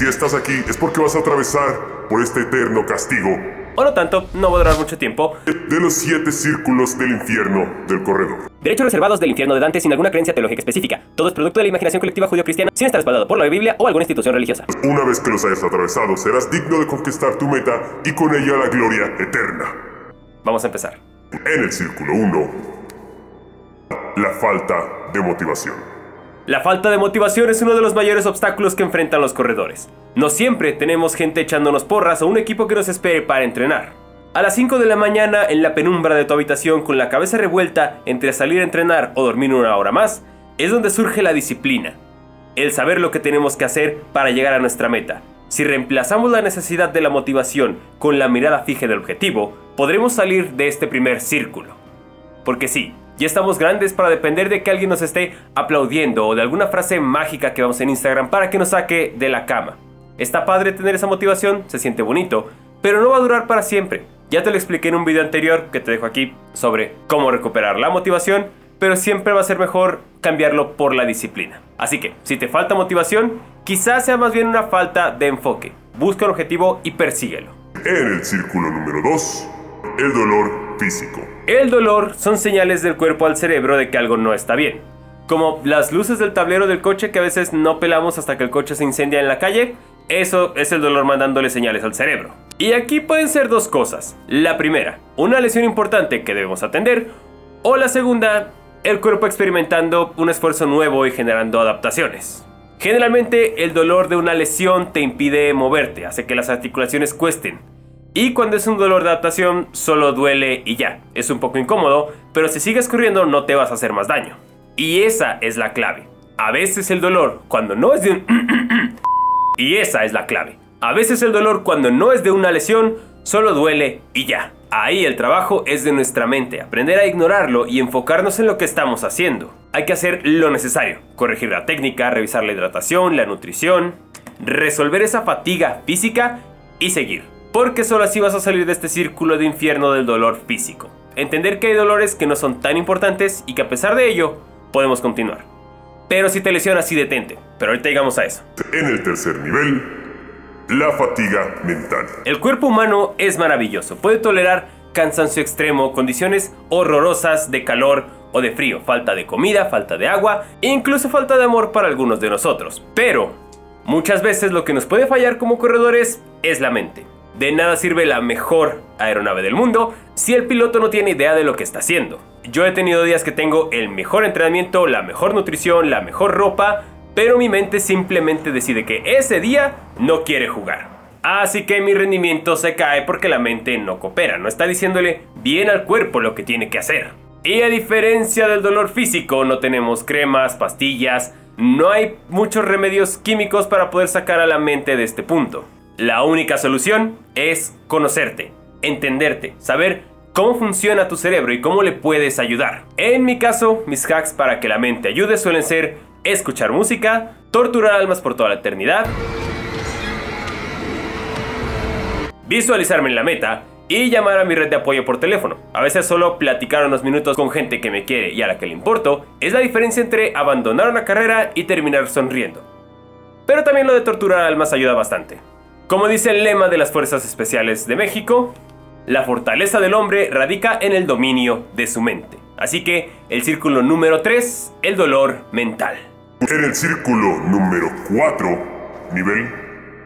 Si estás aquí es porque vas a atravesar por este eterno castigo Por lo tanto, no va a durar mucho tiempo. de los siete círculos del infierno del corredor. Derechos reservados del infierno de Dante sin alguna creencia teológica específica. Todo es producto de la imaginación colectiva judío-cristiana sin estar respaldado por la Biblia o alguna institución religiosa. Una vez que los hayas atravesado, serás digno de conquistar tu meta y con ella la gloria eterna. Vamos a empezar. En el círculo 1, la falta de motivación. La falta de motivación es uno de los mayores obstáculos que enfrentan los corredores. No siempre tenemos gente echándonos porras o un equipo que nos espere para entrenar. A las 5 de la mañana, en la penumbra de tu habitación con la cabeza revuelta entre salir a entrenar o dormir una hora más, es donde surge la disciplina. El saber lo que tenemos que hacer para llegar a nuestra meta. Si reemplazamos la necesidad de la motivación con la mirada fija del objetivo, podremos salir de este primer círculo. Porque sí, ya estamos grandes para depender de que alguien nos esté aplaudiendo o de alguna frase mágica que vamos en Instagram para que nos saque de la cama. Está padre tener esa motivación, se siente bonito, pero no va a durar para siempre. Ya te lo expliqué en un video anterior que te dejo aquí sobre cómo recuperar la motivación, pero siempre va a ser mejor cambiarlo por la disciplina. Así que, si te falta motivación, quizás sea más bien una falta de enfoque. Busca un objetivo y persíguelo. En el círculo número 2, el dolor El dolor son señales del cuerpo al cerebro de que algo no está bien. Como las luces del tablero del coche que a veces no pelamos hasta que el coche se incendia en la calle, eso es el dolor mandándole señales al cerebro. Y aquí pueden ser dos cosas. La primera, una lesión importante que debemos atender. O la segunda, el cuerpo experimentando un esfuerzo nuevo y generando adaptaciones. Generalmente el dolor de una lesión te impide moverte, hace que las articulaciones cuesten. Y cuando es un dolor de adaptación, solo duele y ya. Es un poco incómodo, pero si sigues corriendo no te vas a hacer más daño. Y esa es la clave. A veces el dolor, cuando no es de un... y esa es la clave. A veces el dolor, cuando no es de una lesión, solo duele y ya. Ahí el trabajo es de nuestra mente, aprender a ignorarlo y enfocarnos en lo que estamos haciendo. Hay que hacer lo necesario, corregir la técnica, revisar la hidratación, la nutrición, resolver esa fatiga física y seguir. Porque solo así vas a salir de este círculo de infierno del dolor físico. Entender que hay dolores que no son tan importantes y que a pesar de ello, podemos continuar. Pero si te lesionas, sí detente. Pero ahorita llegamos a eso. En el tercer nivel, la fatiga mental. El cuerpo humano es maravilloso. Puede tolerar cansancio extremo, condiciones horrorosas de calor o de frío, falta de comida, falta de agua e incluso falta de amor para algunos de nosotros. Pero muchas veces lo que nos puede fallar como corredores es la mente. De nada sirve la mejor aeronave del mundo si el piloto no tiene idea de lo que está haciendo. Yo he tenido días que tengo el mejor entrenamiento, la mejor nutrición, la mejor ropa, pero mi mente simplemente decide que ese día no quiere jugar. Así que mi rendimiento se cae porque la mente no coopera, no está diciéndole bien al cuerpo lo que tiene que hacer. Y a diferencia del dolor físico, no tenemos cremas, pastillas, no hay muchos remedios químicos para poder sacar a la mente de este punto. La única solución es conocerte, entenderte, saber cómo funciona tu cerebro y cómo le puedes ayudar. En mi caso, mis hacks para que la mente ayude suelen ser escuchar música, torturar almas por toda la eternidad, visualizarme en la meta y llamar a mi red de apoyo por teléfono. A veces solo platicar unos minutos con gente que me quiere y a la que le importo es la diferencia entre abandonar una carrera y terminar sonriendo. Pero también lo de torturar almas ayuda bastante. Como dice el lema de las Fuerzas Especiales de México, la fortaleza del hombre radica en el dominio de su mente. Así que el círculo número 3, el dolor mental. En el círculo número 4, nivel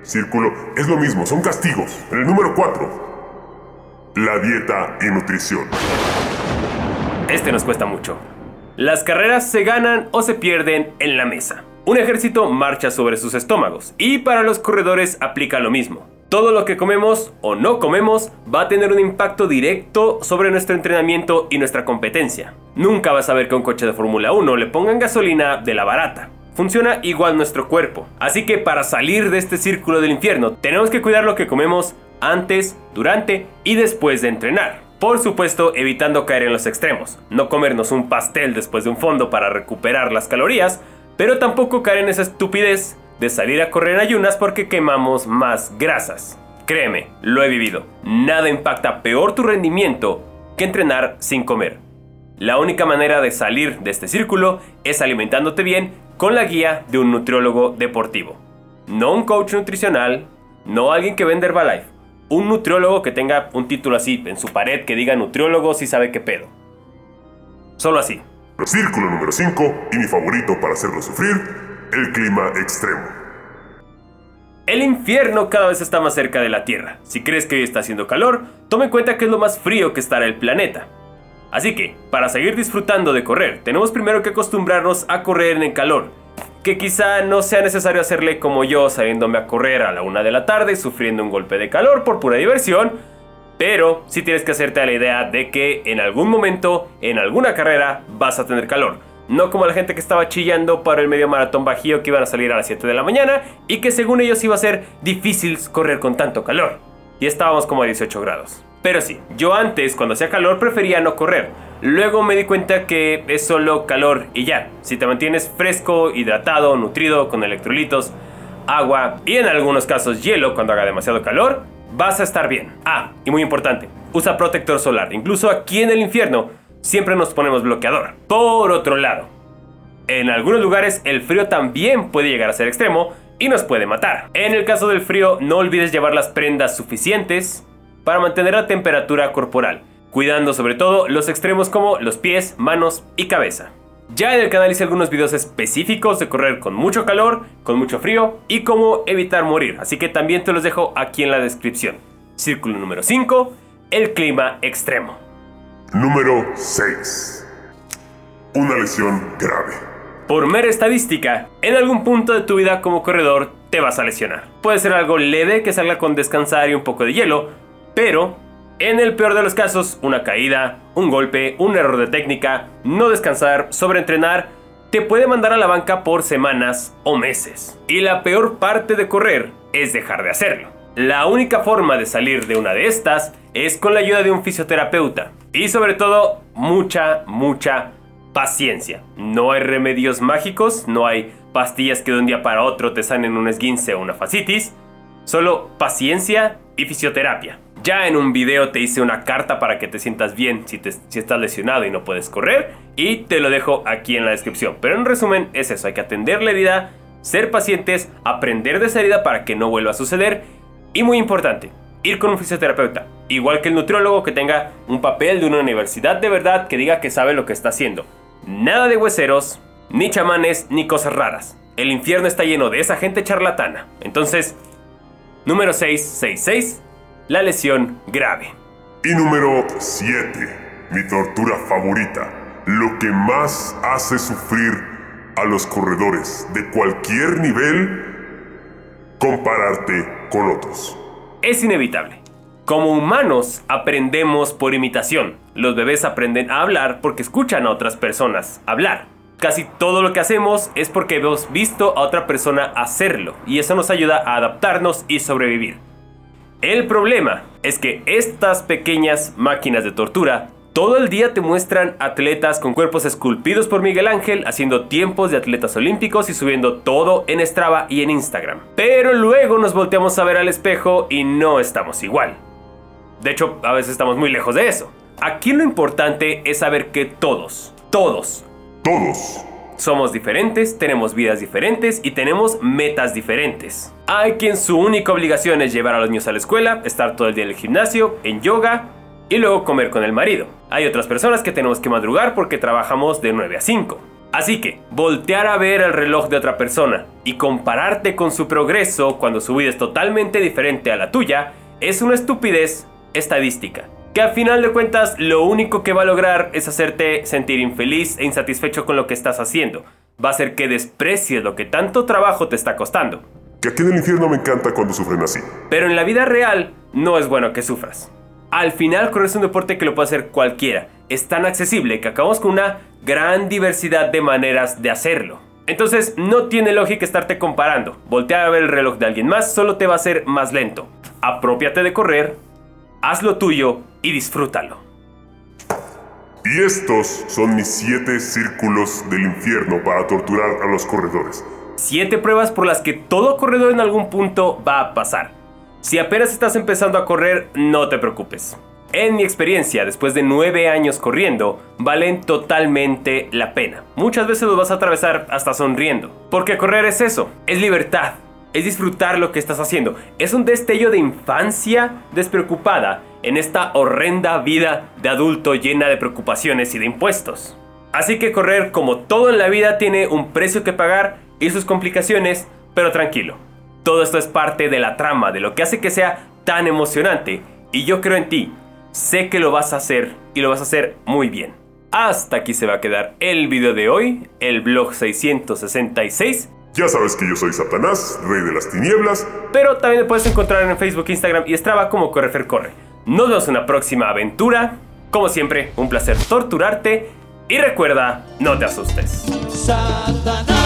círculo, es lo mismo, son castigos. En el número 4, la dieta y nutrición. Este nos cuesta mucho. Las carreras se ganan o se pierden en la mesa. Un ejército marcha sobre sus estómagos y para los corredores aplica lo mismo. Todo lo que comemos o no comemos va a tener un impacto directo sobre nuestro entrenamiento y nuestra competencia. Nunca vas a ver que un coche de Fórmula 1 le pongan gasolina de la barata. Funciona igual nuestro cuerpo. Así que para salir de este círculo del infierno, tenemos que cuidar lo que comemos antes, durante y después de entrenar. Por supuesto, evitando caer en los extremos. No comernos un pastel después de un fondo para recuperar las calorías, pero tampoco caer en esa estupidez de salir a correr ayunas porque quemamos más grasas. Créeme, lo he vivido. Nada impacta peor tu rendimiento que entrenar sin comer. La única manera de salir de este círculo es alimentándote bien con la guía de un nutriólogo deportivo. No un coach nutricional, no alguien que vende Herbalife. Un nutriólogo que tenga un título así en su pared que diga nutriólogo si sabe qué pedo. Solo así. Círculo número 5 y mi favorito para hacerlo sufrir, el clima extremo. El infierno cada vez está más cerca de la Tierra. Si crees que hoy está haciendo calor, toma en cuenta que es lo más frío que estará el planeta. Así que, para seguir disfrutando de correr, tenemos primero que acostumbrarnos a correr en el calor. Que quizá no sea necesario hacerle como yo, saliéndome a correr a la una de la tarde, sufriendo un golpe de calor por pura diversión, pero sí tienes que hacerte la idea de que en algún momento, en alguna carrera, vas a tener calor. No como la gente que estaba chillando para el medio maratón bajío que iban a salir a las 7 de la mañana y que según ellos iba a ser difícil correr con tanto calor. Y estábamos como a 18 grados. Pero sí, yo antes cuando hacía calor prefería no correr. Luego me di cuenta que es solo calor y ya. Si te mantienes fresco, hidratado, nutrido, con electrolitos, agua y en algunos casos hielo cuando haga demasiado calor, vas a estar bien. Ah, y muy importante, usa protector solar. Incluso aquí en el infierno siempre nos ponemos bloqueador. Por otro lado, en algunos lugares el frío también puede llegar a ser extremo y nos puede matar. En el caso del frío, no olvides llevar las prendas suficientes para mantener la temperatura corporal, cuidando sobre todo los extremos como los pies, manos y cabeza. Ya en el canal hice algunos videos específicos de correr con mucho calor, con mucho frío y cómo evitar morir, así que también te los dejo aquí en la descripción. Círculo número 5, el clima extremo. Número 6. Una lesión grave. Por mera estadística, en algún punto de tu vida como corredor te vas a lesionar. Puede ser algo leve que salga con descansar y un poco de hielo, pero en el peor de los casos, una caída, un golpe, un error de técnica, no descansar, sobreentrenar, te puede mandar a la banca por semanas o meses. Y la peor parte de correr es dejar de hacerlo. La única forma de salir de una de estas es con la ayuda de un fisioterapeuta. Y sobre todo, mucha, mucha paciencia. No hay remedios mágicos, no hay pastillas que de un día para otro te sanen un esguince o una fascitis. Solo paciencia y fisioterapia. Ya en un video te hice una carta para que te sientas bien si, si estás lesionado y no puedes correr. Y te lo dejo aquí en la descripción. Pero en resumen es eso, hay que atender la herida, ser pacientes, aprender de esa herida para que no vuelva a suceder. Y muy importante, ir con un fisioterapeuta. Igual que el nutriólogo que tenga un papel de una universidad de verdad que diga que sabe lo que está haciendo. Nada de hueseros, ni chamanes, ni cosas raras. El infierno está lleno de esa gente charlatana. Entonces, número 666 la lesión grave. Y número 7, mi tortura favorita, lo que más hace sufrir a los corredores de cualquier nivel, compararte con otros. Es inevitable. Como humanos aprendemos por imitación. Los bebés aprenden a hablar porque escuchan a otras personas hablar. Casi todo lo que hacemos es porque hemos visto a otra persona hacerlo y eso nos ayuda a adaptarnos y sobrevivir. El problema es que estas pequeñas máquinas de tortura todo el día te muestran atletas con cuerpos esculpidos por Miguel Ángel haciendo tiempos de atletas olímpicos y subiendo todo en Strava y en Instagram. Pero luego nos volteamos a ver al espejo y no estamos igual. De hecho, a veces estamos muy lejos de eso. Aquí lo importante es saber que todos, todos, todos somos diferentes, tenemos vidas diferentes y tenemos metas diferentes. Hay quien su única obligación es llevar a los niños a la escuela, estar todo el día en el gimnasio, en yoga y luego comer con el marido. Hay otras personas que tenemos que madrugar porque trabajamos de 9 a 5. Así que, voltear a ver el reloj de otra persona y compararte con su progreso cuando su vida es totalmente diferente a la tuya es una estupidez estadística que al final de cuentas lo único que va a lograr es hacerte sentir infeliz e insatisfecho con lo que estás haciendo. Va a hacer que desprecies lo que tanto trabajo te está costando. Que aquí en el infierno me encanta cuando sufren así. Pero en la vida real no es bueno que sufras. Al final correr es un deporte que lo puede hacer cualquiera. Es tan accesible que acabamos con una gran diversidad de maneras de hacerlo. Entonces no tiene lógica estarte comparando. Voltear a ver el reloj de alguien más solo te va a hacer más lento. Apropiate de correr haz lo tuyo y disfrútalo. Y estos son mis siete círculos del infierno para torturar a los corredores. Siete pruebas por las que todo corredor en algún punto va a pasar. Si apenas estás empezando a correr, no te preocupes. En mi experiencia, después de nueve años corriendo, valen totalmente la pena. Muchas veces los vas a atravesar hasta sonriendo. Porque correr es eso, es libertad. Es disfrutar lo que estás haciendo. Es un destello de infancia despreocupada en esta horrenda vida de adulto llena de preocupaciones y de impuestos. Así que correr como todo en la vida tiene un precio que pagar y sus complicaciones, pero tranquilo. Todo esto es parte de la trama, de lo que hace que sea tan emocionante. Y yo creo en ti. Sé que lo vas a hacer y lo vas a hacer muy bien. Hasta aquí se va a quedar el video de hoy, el blog 666. Ya sabes que yo soy Satanás, rey de las tinieblas. Pero también me puedes encontrar en Facebook, Instagram y Strava como Correfer Corre. Nos vemos en una próxima aventura. Como siempre, un placer torturarte y recuerda, no te asustes. Satanás.